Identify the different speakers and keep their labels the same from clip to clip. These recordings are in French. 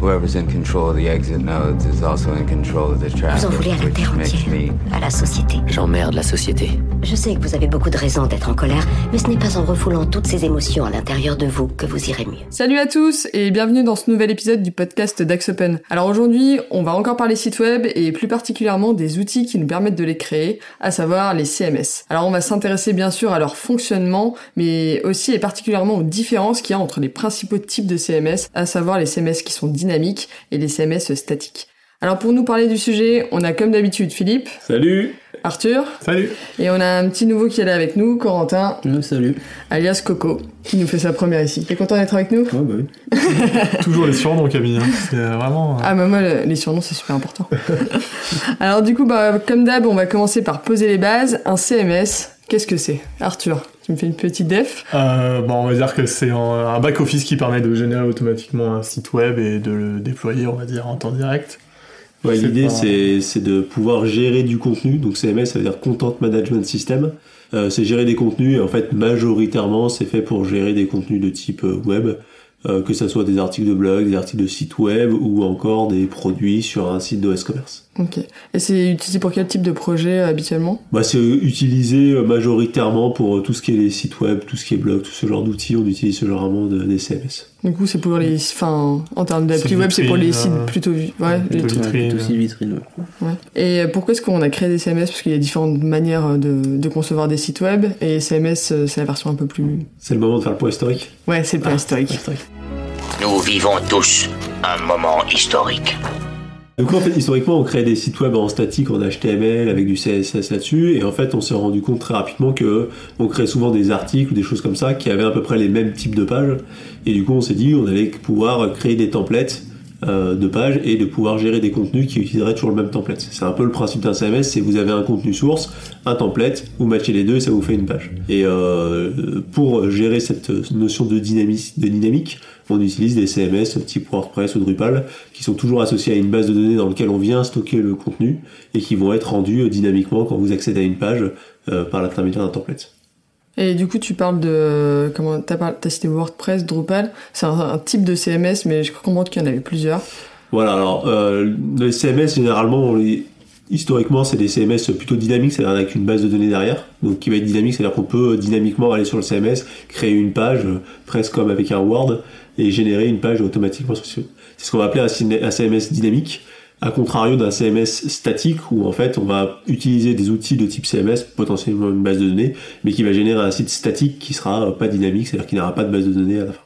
Speaker 1: whoever's in control of the exit nodes is also in control of the traffic,
Speaker 2: Vous en voulez à la
Speaker 1: which
Speaker 2: terre
Speaker 1: makes
Speaker 2: entière,
Speaker 1: me
Speaker 2: à la société.
Speaker 3: J'emmerde la société.
Speaker 2: Je sais que vous avez beaucoup de raisons d'être en colère, mais ce n'est pas en refoulant toutes ces émotions à l'intérieur de vous que vous irez mieux.
Speaker 4: Salut à tous et bienvenue dans ce nouvel épisode du podcast d'Axe Open. Alors aujourd'hui, on va encore parler sites web et plus particulièrement des outils qui nous permettent de les créer, à savoir les CMS. Alors on va s'intéresser bien sûr à leur fonctionnement, mais aussi et particulièrement aux différences qu'il y a entre les principaux types de CMS, à savoir les CMS qui sont dynamiques et les CMS statiques. Alors pour nous parler du sujet, on a comme d'habitude Philippe,
Speaker 5: Salut
Speaker 4: Arthur,
Speaker 5: Salut
Speaker 4: et on a un petit nouveau qui est là avec nous, Corentin,
Speaker 5: Salut
Speaker 4: alias Coco, qui nous fait sa première ici. T'es content d'être avec nous
Speaker 5: Ouais, bah oui. Toujours les surnoms, Camille. hein. C'est euh, vraiment. euh,
Speaker 4: Ah bah moi le- les surnoms c'est super important. Alors du coup bah comme d'hab on va commencer par poser les bases. Un CMS, qu'est-ce que c'est? Arthur, tu me fais une petite def
Speaker 5: euh, bon, on va dire que c'est un, un back-office qui permet de générer automatiquement un site web et de le déployer, on va dire, en temps direct.
Speaker 6: Ouais, l'idée
Speaker 5: pas-
Speaker 6: c'est c'est de pouvoir gérer du contenu, donc CMS ça veut dire Content Management System. Euh, c'est gérer des contenus et en fait majoritairement c'est fait pour gérer des contenus de type euh, web, euh, que ce soit des articles de blog, des articles de site web ou encore des produits sur un site d'OS Commerce.
Speaker 4: Ok. Et c'est utilisé pour quel type de projet euh, habituellement?
Speaker 6: Bah, c'est utilisé euh, majoritairement pour tout ce qui est les sites web, tout ce qui est blog, tout ce genre d'outils, on utilise ce genre de des CMS.
Speaker 4: Du coup c'est pour les... Enfin en termes d'appli web c'est pour les sites plutôt... vi- Ouais, les
Speaker 5: plutôt
Speaker 4: trucs-
Speaker 5: vitrine.
Speaker 7: plutôt aussi vitrine. ouais.
Speaker 4: ouais. Et pourquoi est-ce qu'on a créé des CMS Parce qu'il y a différentes manières de, de concevoir des sites web et CMS c'est la version un peu plus...
Speaker 6: C'est le moment de faire le point historique.
Speaker 4: Ouais c'est le point historique.
Speaker 8: Nous vivons tous un moment historique.
Speaker 6: Coup, en fait, historiquement, on crée des sites web en statique, en HTML, avec du CSS là-dessus, et en fait, on s'est rendu compte très rapidement que on crée souvent des articles ou des choses comme ça qui avaient à peu près les mêmes types de pages, et du coup, on s'est dit, on allait pouvoir créer des templates euh, de pages et de pouvoir gérer des contenus qui utiliseraient toujours le même template. C'est un peu le principe d'un CMS, c'est vous avez un contenu source, un template, vous matchez les deux et ça vous fait une page. Et euh, pour gérer cette notion de, dynamique, on utilise des CMS type WordPress ou Drupal qui sont toujours associés à une base de données dans laquelle on vient stocker le contenu et qui vont être rendus dynamiquement quand vous accédez à une page euh, par l'intermédiaire d'un template.
Speaker 4: Et du coup, tu parles de. Comment T'as cité WordPress, Drupal. C'est un, type de CMS, mais je comprends qu'il y en avait plusieurs.
Speaker 6: Voilà, alors euh, les CMS généralement, historiquement, c'est des CMS plutôt dynamiques, c'est-à-dire avec une base de données derrière, donc qui va être dynamique, c'est-à-dire qu'on peut euh, dynamiquement aller sur le CMS, créer une page, euh, presque comme avec un Word, et générer une page automatiquement. C'est ce qu'on va appeler un CMS dynamique, à contrario d'un CMS statique, où en fait on va utiliser des outils de type CMS, potentiellement une base de données, mais qui va générer un site statique qui sera euh, pas dynamique, c'est-à-dire qu'il n'aura pas de base de données à la fin.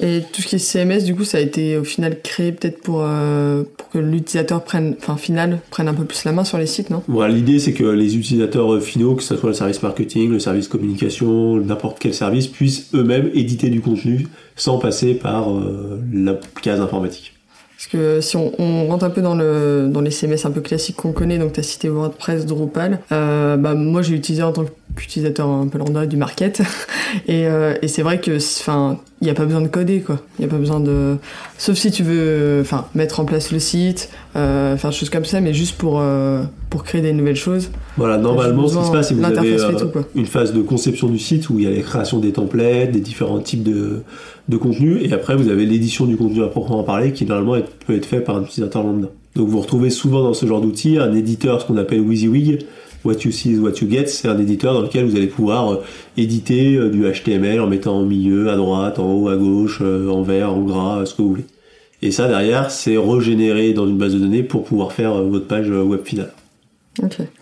Speaker 4: Et tout ce qui est CMS, du coup, ça a été au final créé peut-être pour, euh, pour que l'utilisateur prenne, enfin, final, prenne un peu plus la main sur les sites, non?
Speaker 6: Voilà, l'idée c'est que les utilisateurs euh, finaux, que ce soit le service marketing, le service communication, n'importe quel service, puissent eux-mêmes éditer du contenu sans passer par euh, la case informatique.
Speaker 4: Parce que si on, on rentre un peu dans, le, dans les CMS un peu classiques qu'on connaît, donc tu as cité WordPress, Drupal, euh, bah, moi j'ai utilisé en tant qu'utilisateur un peu lambda du market. Et, euh, et c'est vrai que, il n'y a pas besoin de coder, quoi. Il n'y a pas besoin de. Sauf si tu veux, enfin, mettre en place le site, euh, faire des choses comme ça, mais juste pour, euh, pour créer des nouvelles choses.
Speaker 6: Voilà, normalement ce qui se passe c'est que vous avez euh,
Speaker 4: tout,
Speaker 6: une phase de conception du site où il y a la création des templates, des différents types de, de contenus, et après vous avez l'édition du contenu à proprement parler qui normalement peut être fait par un utilisateur lambda. Donc vous retrouvez souvent dans ce genre d'outils un éditeur, ce qu'on appelle WYSIWYG, What you see is what you get, c'est un éditeur dans lequel vous allez pouvoir euh, éditer euh, du HTML en mettant en milieu, à droite, en haut, à gauche, euh, en vert, en gras, ce que vous voulez. Et ça derrière, c'est régénéré dans une base de données pour pouvoir faire euh, votre page euh, web finale.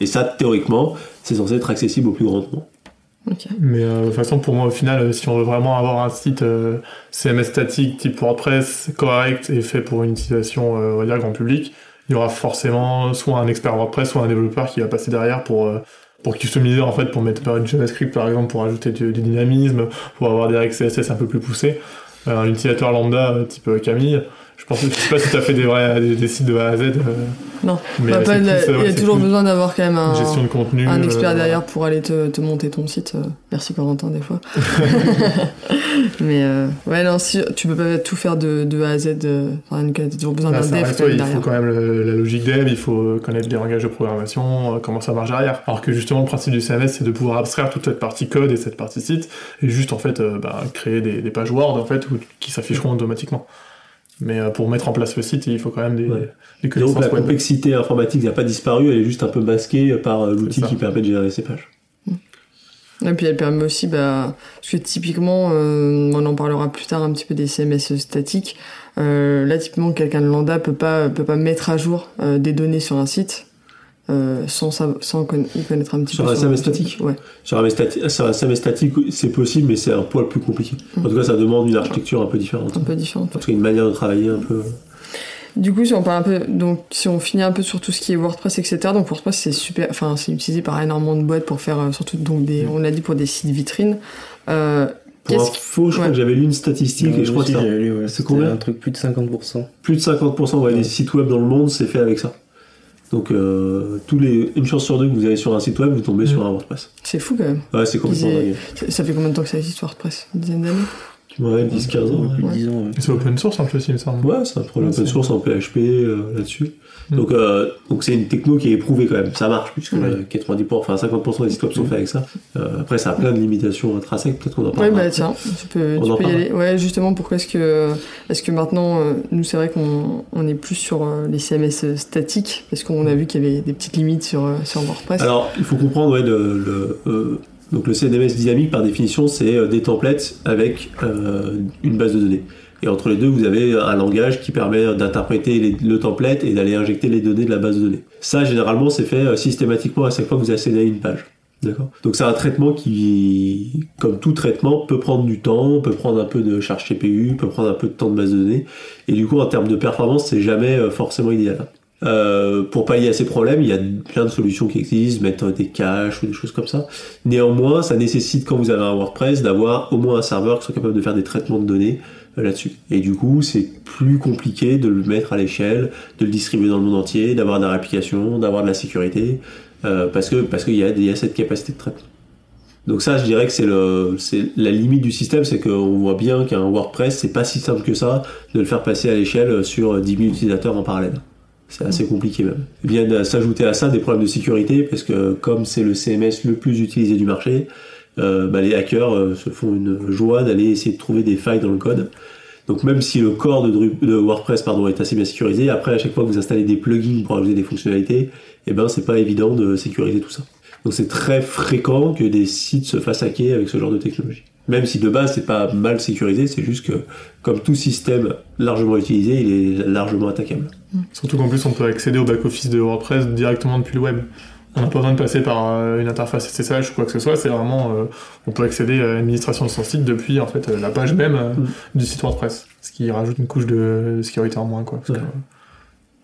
Speaker 6: Et ça, théoriquement, c'est censé être accessible au plus grand nombre.
Speaker 5: Mais euh, de toute façon, pour moi, au final, euh, si on veut vraiment avoir un site euh, CMS statique type WordPress correct et fait pour une utilisation, euh, on va dire, grand public, il y aura forcément soit un expert WordPress, soit un développeur qui va passer derrière pour, euh, pour customiser, en fait, pour mettre une JavaScript, par exemple, pour ajouter du, du dynamisme, pour avoir des règles CSS un peu plus poussées. Euh, un utilisateur lambda euh, type Camille, Je pense que sais pas si tu as fait des, vrais, des, des sites de A à Z. euh,
Speaker 4: Non,
Speaker 5: mais
Speaker 4: Bah,
Speaker 5: c'est
Speaker 4: pas de-
Speaker 5: plus, euh,
Speaker 4: il y a
Speaker 5: c'est
Speaker 4: toujours
Speaker 5: plus
Speaker 4: besoin d'avoir quand même un,
Speaker 5: gestion de contenu.
Speaker 4: un expert
Speaker 5: euh,
Speaker 4: derrière pour aller te, te monter ton site. Merci Corentin des fois. Mais euh, ouais, non, si, tu peux pas tout faire de, de A à Z. Enfin, tu as toujours besoin
Speaker 5: Bah,
Speaker 4: d'un dev
Speaker 5: il faut quand même le- la logique dev, il faut connaître les langages de programmation, comment ça marche derrière. Alors que justement, le principe du CMS, c'est de pouvoir abstraire toute cette partie code et cette partie site, et juste en fait bah, créer des, des pages Word en fait où- qui s'afficheront automatiquement. Mais euh, pour mettre en place le site, il faut quand même des,
Speaker 6: Ouais.
Speaker 5: des
Speaker 6: Donc la
Speaker 5: web.
Speaker 6: complexité informatique n'a pas disparu, elle est juste un peu masquée par euh, l'outil qui permet de générer ces pages.
Speaker 4: Et puis elle permet aussi, bah, parce que typiquement, euh, on en parlera plus tard un petit peu des CMS statiques. Euh, là, typiquement, quelqu'un de lambda peut pas peut pas mettre à jour euh, des données sur un site euh, sans sav- sans conna- y connaître un petit
Speaker 6: Sur
Speaker 4: peu.
Speaker 6: un CMS statique
Speaker 4: Ouais.
Speaker 6: Sur un, sur un CMS statique, c'est possible, mais c'est un poil plus compliqué. En tout cas, ça demande une architecture un peu différente.
Speaker 4: Un peu différente.
Speaker 6: En tout cas, une manière de travailler un peu.
Speaker 4: Du coup, si on parle un peu, donc si on finit un peu sur tout ce qui est WordPress, etc. Donc WordPress, c'est super, enfin, c'est utilisé par énormément de boîtes pour faire euh, surtout donc des, on l'a dit pour des sites vitrines. Euh,
Speaker 6: Pour info, je crois
Speaker 4: ouais.
Speaker 6: que j'avais lu une statistique et je crois que c'est
Speaker 3: j'avais lu, ouais,
Speaker 6: c'est
Speaker 3: c'était
Speaker 6: combien
Speaker 3: Un truc plus de 50%.
Speaker 6: plus de 50% ouais, des sites web dans le monde, c'est fait avec ça. Donc, euh, tous les, une chance sur deux que vous allez sur un site web, vous tombez sur un WordPress.
Speaker 4: C'est fou quand même.
Speaker 6: Ouais, c'est complètement dingue.
Speaker 4: Ça- Ça fait combien de temps que ça existe WordPress? Une dizaine d'années?
Speaker 6: Ouais, 10-15 ans. ouais.
Speaker 3: Plus de
Speaker 4: Ouais.
Speaker 3: 10 ans. ouais.
Speaker 5: C'est open source en plus, il me semble.
Speaker 6: Ouais, c'est un
Speaker 5: Ouais,
Speaker 6: open source en PHP euh, là-dessus.
Speaker 5: Mm.
Speaker 6: Donc, euh, donc c'est une techno qui est éprouvée quand même. Ça marche puisque
Speaker 5: Ouais.
Speaker 6: euh, 90%, enfin 50% des sites web sont faits avec ça. Euh, après, ça a plein de limitations intrinsèques. Peut-être qu'on en
Speaker 4: Ouais,
Speaker 6: parlera.
Speaker 4: bah tiens, tu peux, tu peux y
Speaker 6: parle.
Speaker 4: aller. Ouais, justement, pourquoi est-ce que, est-ce que maintenant, euh, nous, c'est vrai qu'on on est plus sur euh, les CMS statiques, parce qu'on a vu qu'il y avait des petites limites sur, euh, sur WordPress.
Speaker 6: Alors, il faut comprendre, ouais, le, le, euh, donc le CMS dynamique, par définition, c'est euh, des templates avec euh, une base de données. Et entre les deux, vous avez un langage qui permet d'interpréter le template et d'aller injecter les données de la base de données. Ça, généralement, c'est fait euh, systématiquement à chaque fois que vous accédez à une page. D'accord? Donc c'est un traitement qui, comme tout traitement, peut prendre du temps, peut prendre un peu de charge CPU, peut prendre un peu de temps de base de données. Et du coup, en termes de performance, c'est jamais forcément idéal. Euh, pour pallier à ces problèmes, il y a plein de solutions qui existent, mettre des caches ou des choses comme ça. Néanmoins, ça nécessite, quand vous avez un WordPress, d'avoir au moins un serveur qui soit capable de faire des traitements de données euh, là-dessus. Et du coup, c'est plus compliqué de le mettre à l'échelle, de le distribuer dans le monde entier, d'avoir de la réplication, d'avoir de la sécurité, euh, parce que parce qu'il y, a- cette capacité de traitement. Donc ça, je dirais que c'est la limite du système, c'est qu'on voit bien qu'un WordPress, c'est pas si simple que ça de le faire passer à l'échelle sur 10 000 utilisateurs en parallèle. C'est assez compliqué même. De s'ajouter à ça des problèmes de sécurité, parce que comme c'est le CMS le plus utilisé du marché, euh, bah, les hackers euh, se font une joie d'aller essayer de trouver des failles dans le code. Donc même si le corps de, de WordPress pardon, est assez bien sécurisé, après à chaque fois que vous installez des plugins pour ajouter des fonctionnalités, eh ben c'est pas évident de sécuriser tout ça. Donc c'est très fréquent que des sites se fassent hacker avec ce genre de technologie. Même si de base c'est pas mal sécurisé, c'est juste que comme tout système largement utilisé, il est largement attaquable.
Speaker 5: Surtout qu'en plus, on peut accéder au back-office de WordPress directement depuis le web. On n'a pas besoin de passer par euh, une interface SSH ou quoi que ce soit, c'est vraiment, euh, on peut accéder à l'administration de son site depuis en fait euh, la page même euh,
Speaker 6: Mm.
Speaker 5: du site WordPress, ce qui rajoute une couche de sécurité en moins, quoi. Parce
Speaker 6: Ouais.
Speaker 5: que, euh,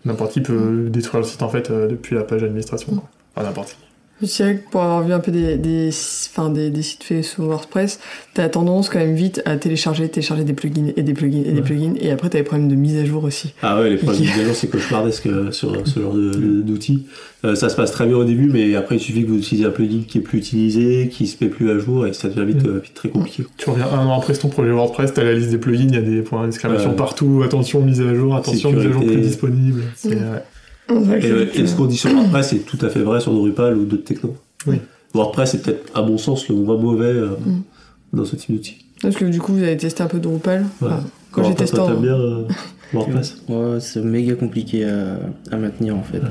Speaker 5: n'importe qui peut détruire le site en fait depuis la page d'administration. quoi. Enfin, n'importe qui.
Speaker 4: C'est vrai que pour avoir vu un peu des, des, enfin, des, des sites faits sous WordPress, t'as tendance quand même vite à télécharger, télécharger des plugins et des plugins et des
Speaker 6: Ouais.
Speaker 4: plugins, et après t'as les problèmes de mise à jour aussi.
Speaker 6: Ah ouais, les problèmes de mise à jour, c'est cauchemardesque euh, sur ce genre d'outils. Euh, ça se passe très bien au début, mais après il suffit que vous utilisiez un plugin qui est plus utilisé, qui se met plus à jour, et ça devient vite, euh, vite très compliqué.
Speaker 5: Tu reviens un an après ton projet WordPress, t'as la liste des plugins, il y a des points d'exclamation
Speaker 6: Ouais.
Speaker 5: partout, attention mise à jour, attention mise à jour
Speaker 6: Sécurité.
Speaker 5: plus disponible. C'est,
Speaker 4: Mm.
Speaker 5: Ouais.
Speaker 6: Et, et ce qu'on dit sur WordPress est tout à fait vrai sur Drupal ou d'autres technos.
Speaker 5: Oui.
Speaker 6: WordPress est peut-être, à mon sens, le moins mauvais euh,
Speaker 4: Mm.
Speaker 6: dans ce type d'outil.
Speaker 4: Parce que du coup, vous avez testé un peu Drupal.
Speaker 6: Ouais.
Speaker 4: Enfin, quand j'ai testé en...
Speaker 6: bien euh, WordPress
Speaker 3: Ouais, c'est méga compliqué à, à maintenir en fait.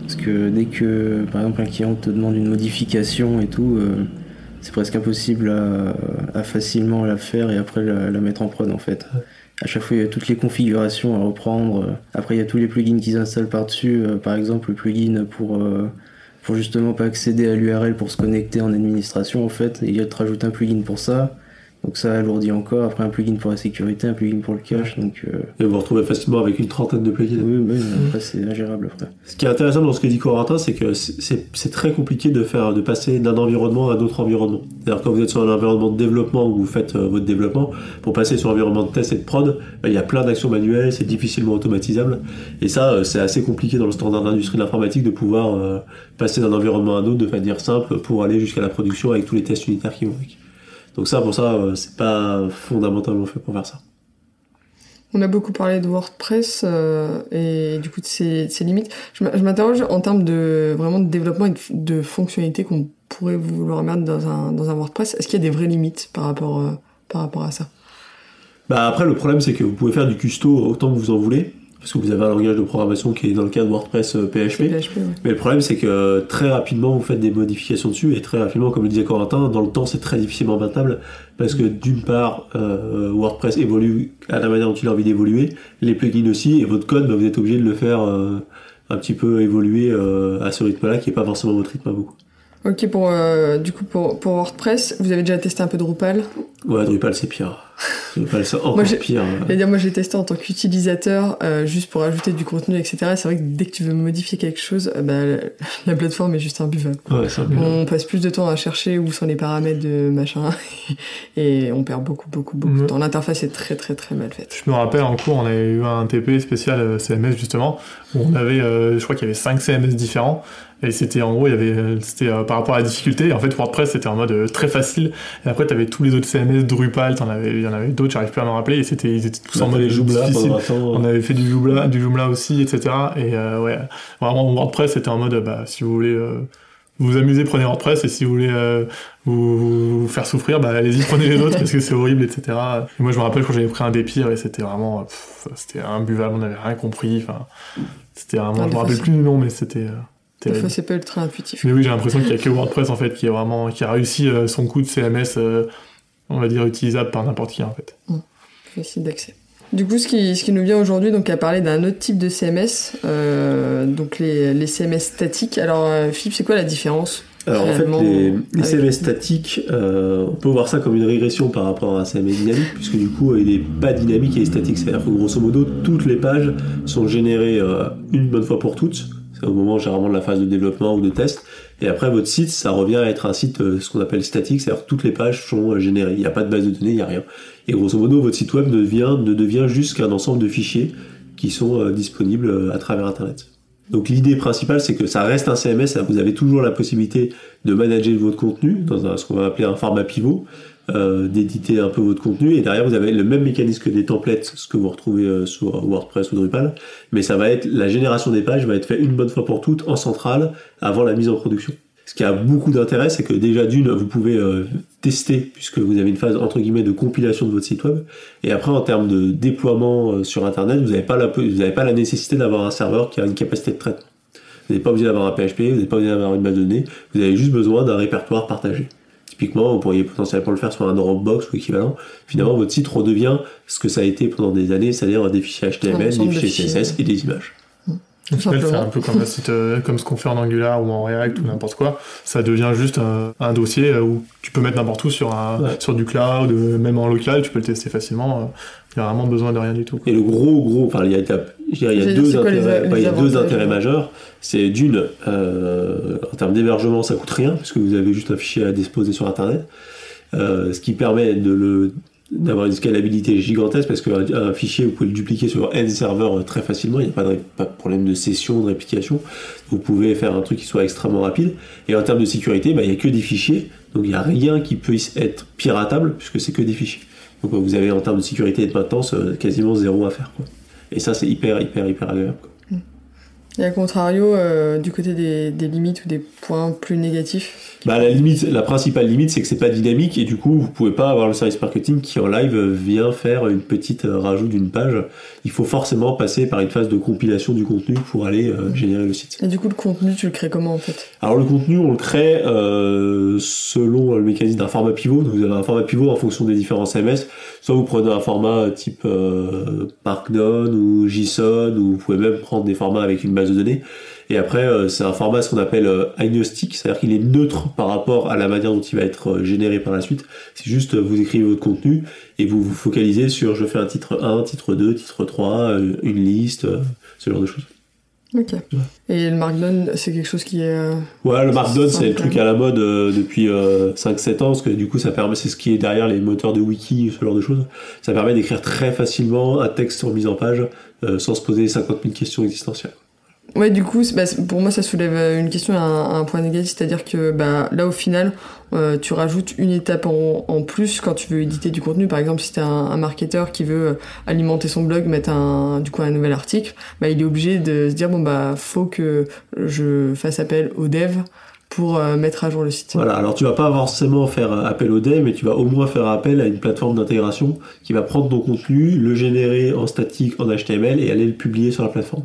Speaker 3: Parce que dès que, par exemple, un client te demande une modification et tout, euh, c'est presque impossible à, à facilement la faire et après la, la mettre en prod en fait. À chaque fois, il y a toutes les configurations à reprendre. Après, il y a tous les plugins qu'ils installent par-dessus. Euh, Par exemple, le plugin pour, euh, pour justement pas accéder à l'URL pour se connecter en administration, en fait. Il y a de rajouter un plugin pour ça. Donc ça alourdit encore. Après un plugin pour la sécurité, un plugin pour le cache. Donc euh,
Speaker 6: Et vous vous retrouvez facilement avec une trentaine de plugins.
Speaker 3: oui, oui, après c'est ingérable après.
Speaker 6: Ce qui est intéressant dans ce que dit Corentin, c'est que c'est c'est très compliqué de faire, de passer d'un environnement à un autre environnement. C'est-à-dire quand vous êtes sur un environnement de développement où vous faites euh, votre développement, pour passer sur un environnement de test et de prod, bah, il y a plein d'actions manuelles, c'est difficilement automatisable. Et ça, euh, c'est assez compliqué dans le standard d'industrie de l'informatique de pouvoir euh, passer d'un environnement à un autre de manière simple pour aller jusqu'à la production avec tous les tests unitaires qui vont avec. Donc ça, pour ça, euh, c'est pas fondamentalement fait pour faire ça.
Speaker 4: On a beaucoup parlé de WordPress euh, et du coup de ses, de ses limites. Je m'interroge en termes de vraiment de développement et de, de fonctionnalités qu'on pourrait vouloir mettre dans un, dans un WordPress. Est-ce qu'il y a des vraies limites par rapport, euh, par rapport à ça?
Speaker 6: Bah après, le problème, c'est que vous pouvez faire du custo autant que vous en voulez, parce que vous avez un langage de programmation qui est dans le cas de WordPress euh, PHP.
Speaker 4: PHP, ouais.
Speaker 6: Mais le problème, c'est que euh, très rapidement, vous faites des modifications dessus, et très rapidement, comme le disait Corentin, dans le temps, c'est très difficilement maintenable, parce que d'une part, euh, WordPress évolue à la manière dont il a envie d'évoluer, les plugins aussi, et votre code, bah, vous êtes obligé de le faire euh, un petit peu évoluer euh, à ce rythme-là, qui est pas forcément votre rythme à vous.
Speaker 4: Ok, pour, euh, du coup, pour, pour WordPress, vous avez déjà testé un peu Drupal?
Speaker 6: Ouais, Drupal, c'est pire. Encore
Speaker 4: Moi,
Speaker 6: pire.
Speaker 4: Dire, moi j'ai testé en tant qu'utilisateur, euh, juste pour ajouter du contenu, etc. C'est vrai que dès que tu veux modifier quelque chose, euh, bah, la, la plateforme est juste imbuvable.
Speaker 6: Ouais, un peu-
Speaker 4: On passe plus de temps à chercher où sont les paramètres de machin, et on perd beaucoup, beaucoup, beaucoup de
Speaker 5: Mhm.
Speaker 4: temps. L'interface est très, très, très mal faite.
Speaker 5: Je me rappelle en cours, on avait eu un TP spécial euh, CMS justement, où on avait, euh, je crois qu'il y avait 5 CMS différents, et c'était en gros, il y avait, euh, c'était euh, par rapport à la difficulté. Et en fait, WordPress c'était en mode euh, très facile, et après t'avais tous les autres CMS, Drupal, t'en avais, il y en avait d'autres, j'arrive plus à m'en rappeler, et c'était, ils étaient tous en
Speaker 6: a
Speaker 5: mode
Speaker 6: Joomla.
Speaker 5: On avait fait du Joomla, du Joomla aussi, etc. Et euh, ouais, vraiment WordPress c'était en mode, bah si vous voulez euh, vous amuser, prenez WordPress, et si vous voulez euh, vous, vous faire souffrir, bah allez-y, prenez les autres parce que c'est horrible, etc. Et moi je me rappelle quand j'avais pris un des pires et c'était vraiment, pff, c'était imbuvable, on n'avait rien compris. Enfin, c'était vraiment,
Speaker 4: Ah,
Speaker 5: je me rappelle plus du nom, mais c'était euh,
Speaker 4: Des fois c'est pas ultra intuitif.
Speaker 5: Mais oui, j'ai l'impression qu'il y a que WordPress en fait qui est vraiment, qui a réussi euh, son coup de CMS, euh, on va dire utilisable par n'importe qui en fait.
Speaker 4: Facile d'accès. Du coup, ce qui, ce qui nous vient aujourd'hui, donc à parler d'un autre type de CMS, euh, donc les, les CMS statiques. Alors, euh, Philippe, c'est quoi la différence
Speaker 6: Alors en fait, les, CMS statiques, euh, on peut voir ça comme une régression par rapport à un CMS dynamique, puisque du coup, il n'est pas dynamique, il est statique. C'est-à-dire que grosso modo, toutes les pages sont générées euh, une bonne fois pour toutes. C'est au moment généralement de la phase de développement ou de test. Et après, votre site, ça revient à être un site, euh, ce qu'on appelle statique, c'est-à-dire que toutes les pages sont euh, générées. Il n'y a pas de base de données, il n'y a rien. Et grosso modo, votre site web ne devient, juste qu'un ensemble de fichiers qui sont euh, disponibles à travers Internet. Donc l'idée principale, c'est que ça reste un CMS, vous avez toujours la possibilité de manager votre contenu dans ce qu'on va appeler un format pivot, euh, d'éditer un peu votre contenu, et derrière vous avez le même mécanisme que des templates, ce que vous retrouvez euh, sur WordPress ou Drupal, mais ça va être la génération des pages va être fait une bonne fois pour toutes en centrale avant la mise en production. Ce qui a beaucoup d'intérêt, c'est que déjà d'une, vous pouvez euh, tester puisque vous avez une phase entre guillemets de compilation de votre site web, et après en termes de déploiement sur Internet, vous n'avez pas la vous n'avez pas la nécessité d'avoir un serveur qui a une capacité de traitement. Vous n'êtes pas obligé d'avoir un PHP, vous n'êtes pas obligé d'avoir une base de données, vous avez juste besoin d'un répertoire partagé. Typiquement, vous pourriez potentiellement le faire sur un Dropbox ou équivalent. Finalement, votre site redevient ce que ça a été pendant des années, c'est-à-dire des fichiers HTML, des
Speaker 4: de
Speaker 6: fichiers
Speaker 4: fichiers.
Speaker 6: CSS et des images.
Speaker 5: C'est un peu comme un site, euh, comme ce qu'on fait en Angular ou en React ou n'importe quoi. Ça devient juste un, un dossier euh, où tu peux mettre n'importe où sur un,
Speaker 6: Ouais.
Speaker 5: sur du cloud, euh, même en local, tu peux le tester facilement. Il y a vraiment besoin de rien du tout. quoi.
Speaker 6: Et le gros, gros, enfin, il y a, il y deux
Speaker 4: quoi les
Speaker 6: intérêts, ouais, il y a
Speaker 4: les
Speaker 6: deux intérêts majeurs. C'est d'une, euh, en termes d'hébergement, ça coûte rien, parce que vous avez juste un fichier à disposer sur Internet. Euh, ce qui permet de le, d'avoir une scalabilité gigantesque, parce qu'un un fichier, vous pouvez le dupliquer sur N serveurs euh, très facilement, il n'y a pas de, pas problème de session, de réplication. Vous pouvez faire un truc qui soit extrêmement rapide. Et en termes de sécurité, bah, il n'y a que des fichiers, donc il n'y a rien qui puisse être piratable, puisque c'est que des fichiers. Donc vous avez en termes de sécurité et de maintenance euh, quasiment zéro à faire. Quoi. Et ça, c'est hyper, hyper, hyper agréable. quoi.
Speaker 4: Et à contrario, euh, du côté des, des limites ou des points plus négatifs.
Speaker 6: Bah, la limite, la principale limite, c'est que c'est pas dynamique et du coup, vous pouvez pas avoir le service marketing qui en live vient faire une petite euh, rajout d'une page. Il faut forcément passer par une phase de compilation du contenu pour aller euh, générer le site.
Speaker 4: Et du coup, le contenu, tu le crées comment en fait?
Speaker 6: Alors le contenu, on le crée euh, selon le mécanisme d'un format pivot. Donc, vous avez un format pivot en fonction des différents CMS. Soit vous prenez un format type euh, Markdown ou JSON, ou vous pouvez même prendre des formats avec une base de données. Et après, euh, c'est un format ce qu'on appelle euh, agnostique, c'est-à-dire qu'il est neutre par rapport à la manière dont il va être euh, généré par la suite. C'est juste, euh, vous écrivez votre contenu et vous vous focalisez sur je fais un titre 1, titre 2, titre 3, euh, une liste, euh, ce genre de choses.
Speaker 4: Ok. Et le Markdown, c'est quelque chose qui est. euh,
Speaker 6: Ouais, le Markdown, c'est le truc à la mode euh, depuis euh, 5-7 ans, parce que du coup, ça permet, c'est ce qui est derrière les moteurs de wiki, ce genre de choses. Ça permet d'écrire très facilement un texte en mise en page, euh, sans se poser 50 000 questions existentielles.
Speaker 4: Ouais, du coup, bah, pour moi, ça soulève euh, une question et un, point négatif, c'est-à-dire que bah, là, au final, euh, tu rajoutes une étape en, plus quand tu veux éditer du contenu. Par exemple, si t'es un, un marketeur qui veut euh, alimenter son blog, mettre un, du coup un nouvel article, bah, il est obligé de se dire bon bah faut que je fasse appel au dev pour mettre à jour le site.
Speaker 6: Voilà, alors tu vas pas forcément faire appel au dev, mais tu vas au moins faire appel à une plateforme d'intégration qui va prendre ton contenu, le générer en statique, en HTML et aller le publier sur la plateforme.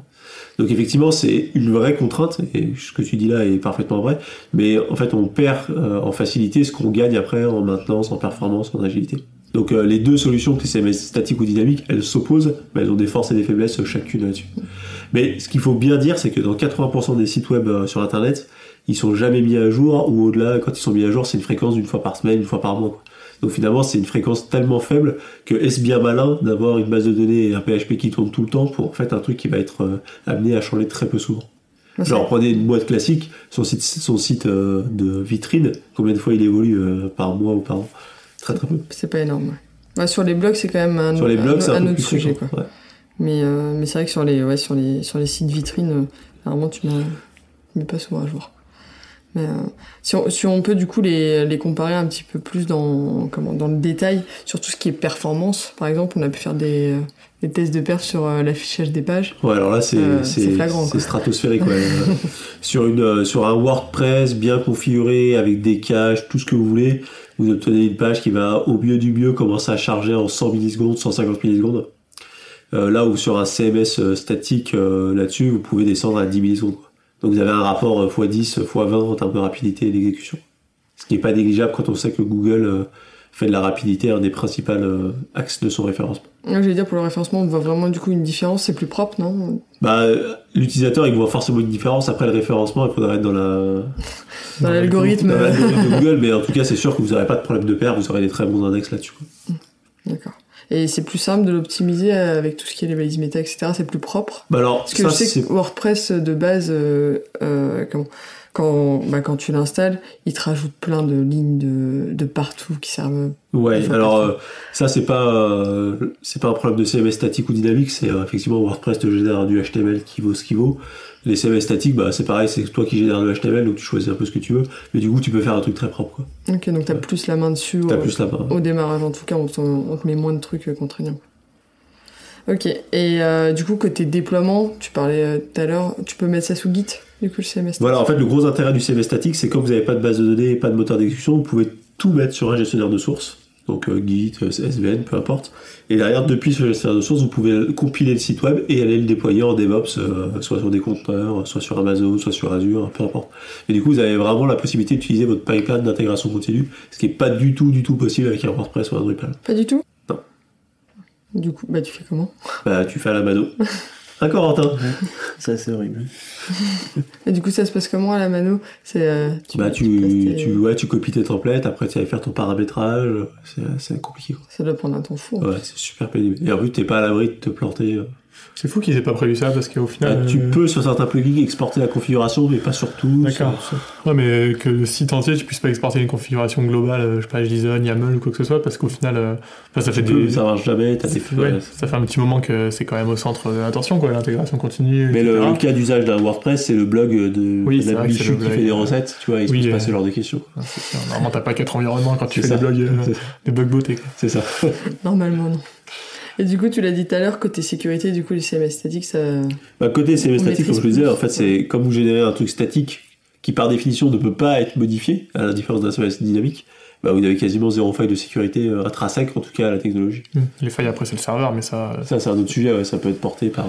Speaker 6: Donc effectivement, c'est une vraie contrainte, et ce que tu dis là est parfaitement vrai, mais en fait on perd euh, en facilité ce qu'on gagne après en maintenance, en performance, en agilité. Donc euh, les deux solutions, que c'est statique ou dynamique, elles s'opposent, mais elles ont des forces et des faiblesses chacune là-dessus. Mais ce qu'il faut bien dire, c'est que dans 80% des sites web euh, sur Internet, ils sont jamais mis à jour, ou au-delà, quand ils sont mis à jour, c'est une fréquence d'une fois par semaine, une fois par mois. Donc finalement, c'est une fréquence tellement faible que est-ce bien malin d'avoir une base de données et un PHP qui tourne tout le temps pour en fait un truc qui va être euh, amené à changer très peu souvent? Genre prenez une boîte classique, son site, son site euh, de vitrine, combien de fois il évolue euh, par mois ou par an? Très très peu.
Speaker 4: C'est pas énorme. Ouais. Sur les blogs, c'est quand même un,
Speaker 6: Sur les blogs,
Speaker 4: un- autre
Speaker 6: plus
Speaker 4: sujet. Quoi.
Speaker 6: Ouais.
Speaker 4: Mais, mais c'est vrai que sur les, ouais, sur les, sur les sites vitrines, normalement, tu mets, tu mets pas souvent à jour. Mais euh, si, on, si on peut du coup les, les comparer un petit peu plus dans, comment, dans le détail, sur tout ce qui est performance, par exemple, on a pu faire des, euh, des tests de perf sur euh, l'affichage des pages.
Speaker 6: Ouais, alors là, c'est
Speaker 4: Euh,
Speaker 6: c'est stratosphérique. ouais. Sur, une, sur un WordPress bien configuré, avec des caches, tout ce que vous voulez, vous obtenez une page qui va, au mieux du mieux, commencer à charger en 100 millisecondes, 150 millisecondes. Là où sur un CMS statique, là-dessus, vous pouvez descendre à 10 millisecondes. Donc vous avez un rapport euh, x10, x20 en termes de rapidité et d'exécution. Ce qui n'est pas négligeable quand on sait que Google euh, fait de la rapidité un des principaux euh, axes de son référencement.
Speaker 4: Là, je vais dire pour le référencement, on voit vraiment du coup une différence, c'est plus propre, non?
Speaker 6: Bah, l'utilisateur, il voit forcément une différence. Après le référencement, il faudra être dans la
Speaker 4: Dans l'algorithme.
Speaker 6: dans l'algorithme de Google, mais en tout cas, c'est sûr que vous n'aurez pas de problème de paire, vous aurez des très bons index là-dessus.
Speaker 4: D'accord. Et c'est plus simple de l'optimiser avec tout ce qui est les balises méta, etc. C'est plus propre.
Speaker 6: Bah alors,
Speaker 4: Parce que
Speaker 6: ça,
Speaker 4: je sais que WordPress de base, euh, euh, comment- quand, bah, quand tu l'installes, il te rajoute plein de lignes de, de partout qui servent.
Speaker 6: Ouais, alors euh, ça c'est pas euh, c'est pas un problème de CMS statique ou dynamique, c'est euh, effectivement WordPress te génère du HTML qui vaut ce qu'il vaut. Les CMS statiques, bah c'est pareil, c'est toi qui génères du HTML, donc tu choisis un peu ce que tu veux, mais du coup tu peux faire un truc très propre. Quoi.
Speaker 4: Ok, donc t'as plus la main dessus au,
Speaker 6: plus la main.
Speaker 4: au démarrage. En tout cas, on te, on te met moins de trucs contraignants. Ok, et du coup, côté déploiement, tu parlais tout à l'heure, tu peux mettre ça sous Git, du coup, le CMS.
Speaker 6: Voilà, en fait le gros intérêt du CMS statique, c'est quand vous n'avez pas de base de données, pas de moteur d'exécution, vous pouvez tout mettre sur un gestionnaire de sources, donc euh, Git, euh, SVN, peu importe. Et derrière, depuis ce gestionnaire de sources, vous pouvez compiler le site web et aller le déployer en DevOps, euh, soit sur des conteneurs, soit sur Amazon, soit sur Azure, peu importe. Et du coup, vous avez vraiment la possibilité d'utiliser votre pipeline d'intégration continue, ce qui n'est pas du tout, du tout possible avec un WordPress ou un Drupal.
Speaker 4: Pas du tout
Speaker 6: Non.
Speaker 4: Du coup, bah tu fais comment?
Speaker 6: Bah, tu fais à la mano. Un Corentin.
Speaker 3: Ça, c'est horrible.
Speaker 4: Et du coup, ça se passe comment à la mano? C'est euh,
Speaker 6: Bah,
Speaker 4: passes
Speaker 6: tu,
Speaker 4: tes-
Speaker 6: tu, ouais, tu copies tes templates, après tu vas faire ton paramétrage, c'est c'est compliqué. Quoi.
Speaker 4: Ça doit prendre un temps fou. hein.
Speaker 6: Ouais, c'est super pénible. Et en plus, t'es pas à l'abri de te planter. euh.
Speaker 5: C'est fou qu'ils aient pas prévu ça parce qu'au
Speaker 6: Bah,
Speaker 5: final.
Speaker 6: tu
Speaker 5: euh,
Speaker 6: peux sur certains plugins exporter la configuration, mais pas sur tout.
Speaker 5: D'accord.
Speaker 6: sur-
Speaker 5: Ouais, mais que le site entier, tu puisses pas exporter une configuration globale, euh, je sais pas, JSON, YAML ou quoi que ce soit, parce qu'au final, euh, enfin, ça fait
Speaker 6: Tu peux,
Speaker 5: des.
Speaker 6: ça marche jamais, t'as des
Speaker 5: Ouais, ça fait un petit moment que c'est quand même au centre de l'attention, quoi, l'intégration continue.
Speaker 6: Mais le, le cas d'usage d'un WordPress, c'est le blog de,
Speaker 5: Oui,
Speaker 6: la
Speaker 5: le
Speaker 6: qui
Speaker 5: blog,
Speaker 6: fait des
Speaker 5: euh,
Speaker 6: recettes, tu vois, il se
Speaker 5: oui,
Speaker 6: pose pas
Speaker 5: euh,
Speaker 6: ce genre de questions.
Speaker 5: Normalement, t'as pas quatre environnements quand tu fais
Speaker 6: ça.
Speaker 5: des blogs, euh, des blogs beauté.
Speaker 6: C'est ça.
Speaker 4: Normalement, non. Et du coup, tu l'as dit tout à l'heure, côté sécurité, du coup, les CMS statiques, ça.
Speaker 6: Bah, côté CMS
Speaker 4: On
Speaker 6: statique, comme je le disais,
Speaker 4: plus.
Speaker 6: en fait, c'est comme vous générez un truc statique qui par définition ne peut pas être modifié, à la différence d'un CMS dynamique, bah, vous avez quasiment zéro faille de sécurité euh, intrinsèque, en tout cas à la technologie.
Speaker 5: Hmm. Les failles après, c'est le serveur, mais ça.
Speaker 6: Ça, c'est un autre sujet, ouais, ça peut être porté par.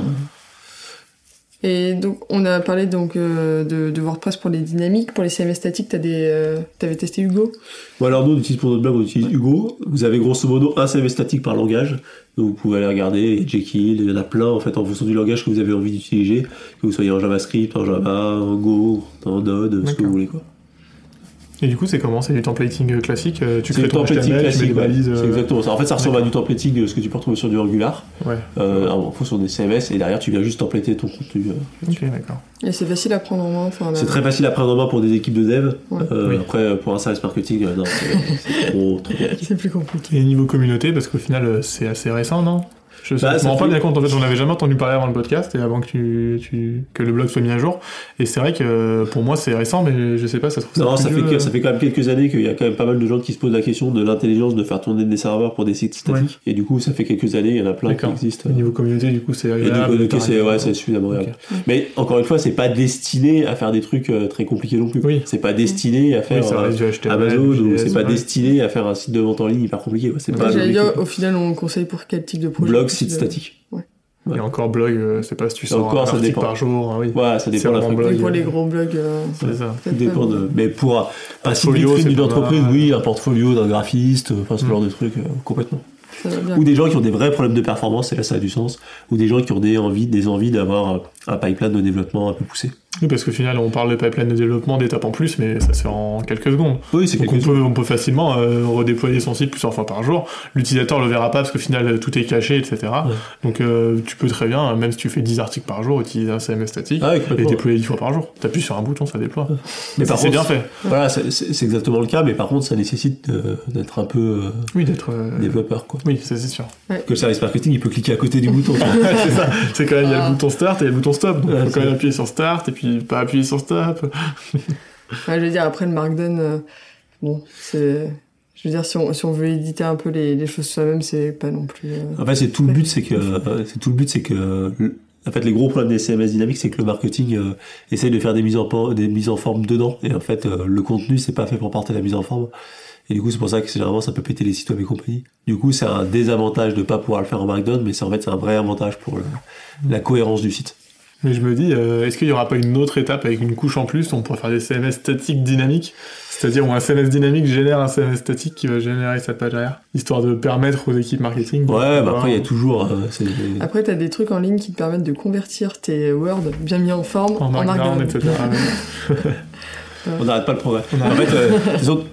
Speaker 4: Et donc, on a parlé donc euh, de, de WordPress pour les dynamiques, pour les CMS statiques. T'as des, euh, t'avais testé Hugo?
Speaker 6: Bon, alors nous, on utilise pour notre blog, on utilise Hugo. Vous avez grosso modo un CMS statique par langage. Donc vous pouvez aller regarder, Jekyll, il y en a plein en fait en fonction du langage que vous avez envie d'utiliser. Que vous soyez en JavaScript, en Java, en Go, en Node, ce que vous voulez quoi.
Speaker 5: Et du coup, c'est comment? C'est du templating euh, classique euh, Tu
Speaker 6: C'est
Speaker 5: crées
Speaker 6: du
Speaker 5: ton
Speaker 6: templating
Speaker 5: HTML, tu mets
Speaker 6: classique, ouais. C'est
Speaker 5: euh,
Speaker 6: exactement ça. En fait, ça ressemble à du templating de ce que tu peux retrouver sur du Angular,
Speaker 5: Ouais.
Speaker 6: euh, en fonction des CMS, et derrière tu viens juste templater ton contenu. euh.
Speaker 5: Ok, d'accord.
Speaker 4: Et c'est facile à prendre en main. Enfin,
Speaker 6: C'est très facile à prendre en main pour des équipes de dev.
Speaker 4: Ouais.
Speaker 6: Euh,
Speaker 5: Oui.
Speaker 6: Après, pour un service marketing, euh, non, c'est trop, trop compliqué.
Speaker 4: C'est plus compliqué.
Speaker 5: Et niveau communauté, parce qu'au final, c'est assez récent, non? Je
Speaker 6: Bah,
Speaker 5: me rends pas bien compte, en fait, j'en avais jamais entendu parler avant le podcast et avant que, tu, tu- que le blog soit mis à jour. Et c'est vrai que euh, pour moi, c'est récent, mais je sais pas, ça se trouve.
Speaker 6: Non, ça fait, que,
Speaker 5: euh.
Speaker 6: ça fait quand même quelques années qu'il y a quand même pas mal de gens qui se posent la question de l'intelligence de faire tourner des serveurs pour des sites statiques. Et du coup, ça fait quelques années, il y en a plein qui existent.
Speaker 5: Au niveau communauté, du coup, c'est
Speaker 6: Et du
Speaker 5: agréable.
Speaker 6: coup, c'est
Speaker 5: rien.
Speaker 6: ouais, c'est suffisamment agréable.
Speaker 5: Ok.
Speaker 6: Mais encore une fois, c'est pas destiné à faire des trucs euh, très compliqués non plus.
Speaker 5: Oui.
Speaker 6: C'est pas destiné à faire
Speaker 5: Oui,
Speaker 6: euh, Amazon ou c'est pas destiné à faire un site de vente en ligne hyper compliqué. C'est pas
Speaker 4: dire, au final, on conseille pour quel type de projet
Speaker 6: blog,
Speaker 4: Plus
Speaker 6: site
Speaker 4: de-
Speaker 6: statique.
Speaker 5: Et encore blog, euh, c'est pas si tu sors
Speaker 6: encore,
Speaker 5: un
Speaker 6: ça
Speaker 5: article
Speaker 6: dépend.
Speaker 5: par jour. hein, oui.
Speaker 6: Ouais, ça dépend
Speaker 5: blog.
Speaker 4: Et pour les gros blogs, euh,
Speaker 5: C'est ça.
Speaker 6: Dépend de. Mais pour un, un site
Speaker 5: Portfolio,
Speaker 6: d'une entreprise, oui, un portfolio d'un graphiste, enfin ce
Speaker 5: Mm.
Speaker 6: genre de trucs, euh, complètement. Ou des gens qui ont des vrais problèmes de performance, et là ça a du sens. Ou des gens qui ont des envies, des envies d'avoir euh, un pipeline de développement un peu poussé.
Speaker 5: Oui, parce qu'au final, on parle de pipeline de développement d'étapes en plus, mais ça se fait en quelques secondes.
Speaker 6: Oui, c'est
Speaker 5: Donc on peut, on peut facilement euh, redéployer son site plusieurs fois par jour. L'utilisateur le verra pas parce qu'au final tout est caché, etc.
Speaker 6: Ouais.
Speaker 5: Donc euh, tu peux très bien, même si tu fais 10 articles par jour, utiliser un CMS statique
Speaker 6: Ah
Speaker 5: et déployer 10 fois par jour. T'appuies sur un bouton, ça déploie.
Speaker 6: Mais par
Speaker 5: c'est
Speaker 6: contre,
Speaker 5: bien fait.
Speaker 6: Voilà, c'est exactement le cas, mais par contre, ça nécessite euh, d'être un peu euh,
Speaker 5: Oui, d'être. euh,
Speaker 6: développeur, quoi.
Speaker 5: Oui, ça c'est sûr.
Speaker 6: Que le service marketing, il peut cliquer à côté du bouton.
Speaker 5: c'est ça. C'est quand même, il y a
Speaker 4: Ah.
Speaker 5: le bouton start et le bouton stop. Donc
Speaker 6: Ouais,
Speaker 5: il faut
Speaker 6: c'est
Speaker 5: quand même appuyer sur start et puis pas appuyer sur stop.
Speaker 4: Ouais, je veux dire, après le Markdown, euh, bon, c'est. Je veux dire, si on, si on veut éditer un peu les, les choses soi-même, c'est pas non plus. euh,
Speaker 6: En fait, c'est tout le but, c'est que, euh, c'est tout le but, c'est que, euh, en fait, les gros problèmes des CMS dynamiques, c'est que le marketing euh, essaye de faire des mises en des mises en forme dedans, et en fait, euh, le contenu, c'est pas fait pour porter la mise en forme. Et du coup, c'est pour ça que généralement, ça peut péter les sites web et compagnie. Du coup, c'est un désavantage de pas pouvoir le faire en Markdown, mais c'est en fait, c'est un vrai avantage pour le- la cohérence du site.
Speaker 5: Mais je me dis, euh, est-ce qu'il y aura pas une autre étape avec une couche en plus? On pourrait faire des CMS statiques dynamiques, c'est-à-dire où un CMS dynamique génère un CMS statique qui va générer cette page arrière, histoire de permettre aux équipes marketing.
Speaker 6: Ouais, bah après, il y a toujours, euh,
Speaker 4: Après, t'as des trucs en ligne qui te permettent de convertir tes Word bien mis en forme
Speaker 5: en
Speaker 4: en
Speaker 5: Markdown. etc.
Speaker 6: On n'arrête pas le progrès. En fait, euh,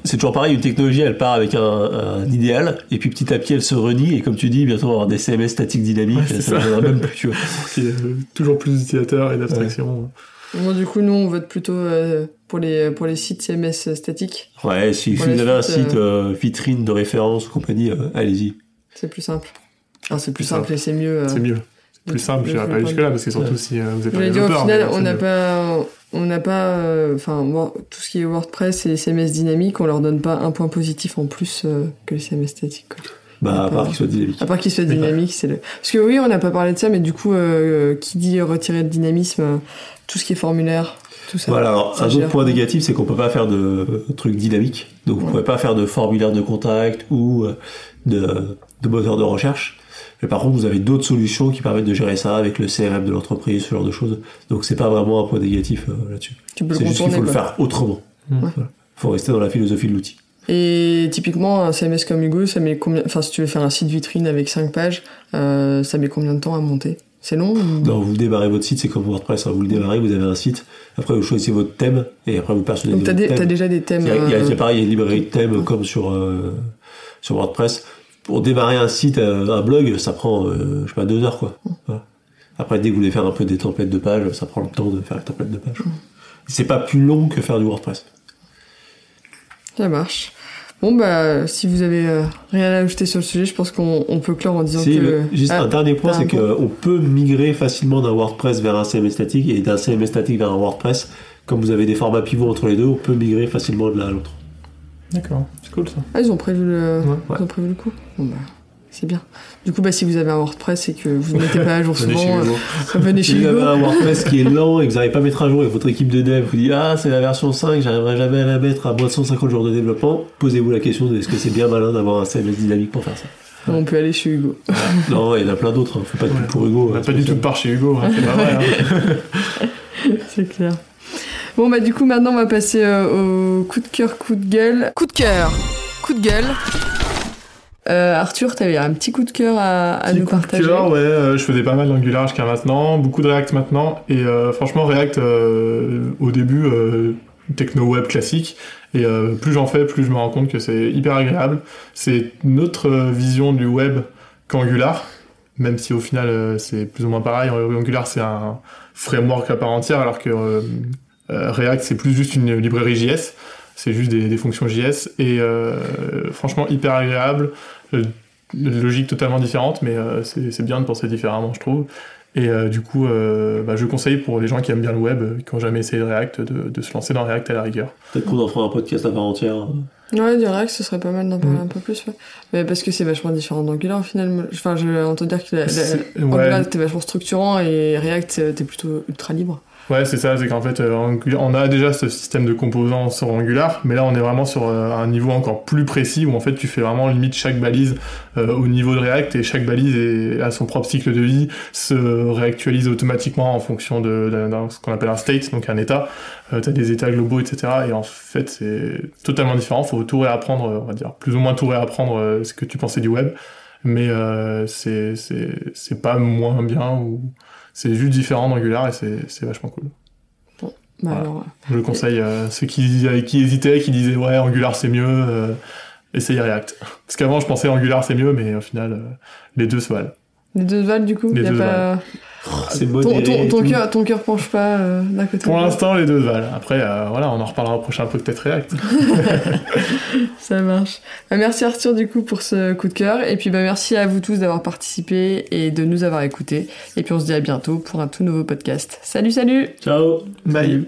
Speaker 6: c'est toujours pareil, une technologie, elle part avec un, un idéal, et puis petit à petit, elle se renie, et comme tu dis, bientôt on va avoir des CMS statiques dynamiques,
Speaker 5: Ouais,
Speaker 6: ça ne
Speaker 5: ça.
Speaker 6: même plus, tu vois.
Speaker 5: Il y a euh, toujours plus d'utilisateurs et d'abstractions.
Speaker 4: Bon, du coup, nous, on vote plutôt euh, pour, les, pour les sites CMS statiques.
Speaker 6: Ouais, si, vous avez un site euh, vitrine de référence ou compagnie, euh, allez-y.
Speaker 4: C'est plus simple. Alors, c'est plus
Speaker 5: Plus
Speaker 4: simple et c'est mieux. euh,
Speaker 5: C'est mieux. Plus simple,
Speaker 4: de-
Speaker 5: pas
Speaker 4: de-
Speaker 5: jusque là parce que surtout
Speaker 6: Ouais.
Speaker 5: si euh, vous êtes
Speaker 4: Je
Speaker 5: un
Speaker 4: voulais dire, au
Speaker 5: développeur.
Speaker 4: final, on n'a pas, on n'a pas, euh, enfin, tout ce qui est WordPress et les CMS dynamiques, on leur donne pas un point positif en plus euh, que les CMS statiques. quoi.
Speaker 6: Bah, à
Speaker 4: pas-
Speaker 6: part qu'il soit dynamique.
Speaker 4: À part qu'ils soient dynamiques, c'est le. Parce que oui, on n'a pas parlé de ça, mais du coup, euh, qui dit retirer le dynamisme, tout ce qui est formulaire, tout ça.
Speaker 6: Voilà, alors
Speaker 4: ça
Speaker 6: un
Speaker 4: gère.
Speaker 6: autre point négatif, c'est qu'on peut pas faire de trucs dynamiques. Donc vous
Speaker 4: Ouais.
Speaker 6: pouvez pas faire de formulaire de contact ou de, de moteur de recherche. Mais par contre, vous avez d'autres solutions qui permettent de gérer ça avec le CRM de l'entreprise, ce genre de choses. Donc c'est pas vraiment un point négatif euh, là-dessus. C'est juste qu'il faut le faire autrement.
Speaker 4: Ouais.
Speaker 6: Voilà. Faut rester dans la philosophie de l'outil.
Speaker 4: Et typiquement, un CMS comme Hugo, ça met combien. Enfin, si tu veux faire un site vitrine avec 5 pages, euh, ça met combien de temps à monter? C'est long ou-
Speaker 6: Non, vous démarrez votre site, c'est comme WordPress. hein. Vous le démarrez, vous avez un site. Après, vous choisissez votre thème et après vous personnalisez
Speaker 4: Donc, t'as, déjà des thèmes.
Speaker 6: Il y a, il a- il y a
Speaker 4: euh,
Speaker 6: pareil, il y a une librairie de thèmes comme sur, euh, sur WordPress. Pour démarrer un site, euh, un blog, ça prend, euh, je sais pas, deux heures, quoi. Voilà. Après, dès que vous voulez faire un peu des templates de pages, ça prend le temps de faire les templates de pages. C'est pas plus long que faire du WordPress.
Speaker 4: Ça marche. Bon, bah, si vous avez euh, rien à ajouter sur le sujet, je pense qu'on on peut clore en disant
Speaker 6: Si,
Speaker 4: que.
Speaker 6: le- juste
Speaker 4: Ah,
Speaker 6: un dernier point, c'est qu'on peut migrer facilement d'un WordPress vers un CMS statique et d'un CMS statique vers un WordPress. Comme vous avez des formats pivots entre les deux, on peut migrer facilement de l'un à l'autre.
Speaker 5: D'accord, cool ça.
Speaker 4: Ah, ils ont prévu le,
Speaker 5: Ouais.
Speaker 4: ils ont prévu le coup. Bon, bah, c'est bien. Du coup, bah, si vous avez un WordPress et que vous ne mettez pas à jour
Speaker 5: Venez
Speaker 4: souvent,
Speaker 5: chez
Speaker 4: euh,
Speaker 5: Hugo.
Speaker 4: venez chez
Speaker 6: Si vous avez un WordPress qui est lent et que vous n'arrivez pas à mettre à jour et votre équipe de dev vous dit Ah, c'est la version 5, j'arriverai jamais à la mettre à moins de 150 jours de développement, posez-vous la question de est-ce que c'est bien malin d'avoir un CMS dynamique pour faire ça
Speaker 4: On peut aller chez Hugo.
Speaker 6: Non, il y en a plein d'autres. hein. Faut pas de pub pour Hugo.
Speaker 5: On n'a
Speaker 6: hein,
Speaker 5: pas du tout de part chez Hugo, hein, c'est pas vrai. hein.
Speaker 4: C'est clair. Bon bah du coup maintenant on va passer euh, au coup de cœur, coup de gueule. Coup de cœur, coup de gueule. Euh, Arthur, t'avais un petit coup de cœur à, à
Speaker 5: Petit
Speaker 4: nous
Speaker 5: coup de
Speaker 4: partager.
Speaker 5: cœur, ouais, euh, je faisais pas mal d'Angular jusqu'à maintenant, beaucoup de React maintenant, et euh, franchement React euh, au début euh, techno web classique, et euh, plus j'en fais, plus je me rends compte que c'est hyper agréable. C'est notre euh, vision du web qu'Angular, même si au final euh, c'est plus ou moins pareil. Angular c'est un framework à part entière, alors que React c'est plus juste une librairie JS, c'est juste des, des fonctions JS, et euh, franchement hyper agréable. Euh, logique totalement différente, mais euh, c'est bien de penser différemment, je trouve. Et euh, du coup, euh, bah, je conseille pour les gens qui aiment bien le web, euh, qui n'ont jamais essayé de React, de, de se lancer dans React à la rigueur.
Speaker 6: Peut-être qu'on en fera un podcast à part entière. hein.
Speaker 4: Ouais, du React, ce serait pas mal d'en parler
Speaker 5: Mm.
Speaker 4: un peu plus. Ouais. Mais parce que c'est vachement différent d'Angular au final. Enfin, je vais entendre dire que la, la-
Speaker 5: C'est-
Speaker 4: Angular
Speaker 5: ouais.
Speaker 4: t'es vachement structurant et React euh, t'es plutôt ultra libre.
Speaker 5: Ouais, c'est ça, c'est qu'en fait, euh, on a déjà ce système de composants sur Angular, mais là, on est vraiment sur euh, un niveau encore plus précis où en fait, tu fais vraiment limite chaque balise euh, au niveau de React et chaque balise a son propre cycle de vie, se réactualise automatiquement en fonction de, ce qu'on appelle un state, donc un état. Euh, t'as des états globaux, etc. Et en fait, c'est totalement différent. Faut tout réapprendre, on va dire, plus ou moins tout réapprendre ce que tu pensais du web, mais euh, c'est pas moins bien ou c'est juste différent d'Angular et c'est vachement cool.
Speaker 4: Bah
Speaker 5: Voilà.
Speaker 4: alors,
Speaker 5: Je le conseille euh, ceux qui, qui hésitaient, qui disaient ouais Angular c'est mieux, euh, essayez React. Parce qu'avant je pensais Angular c'est mieux, mais au final euh, les deux se valent.
Speaker 4: les deux valent du coup.
Speaker 5: Les
Speaker 4: y a
Speaker 5: deux
Speaker 4: pas...
Speaker 6: C'est
Speaker 4: Ton,
Speaker 6: modéré.
Speaker 4: ton, ton cœur, ton cœur penche pas euh, d'un côté. ou
Speaker 5: Pour l'instant les deux valent. Après euh, voilà on en reparlera au prochain peut-être React.
Speaker 4: Ça marche. Bah, merci Arthur du coup pour ce coup de cœur et puis bah merci à vous tous d'avoir participé et de nous avoir écoutés et puis on se dit à bientôt pour un tout nouveau podcast. Salut salut
Speaker 6: Ciao.
Speaker 5: Bye.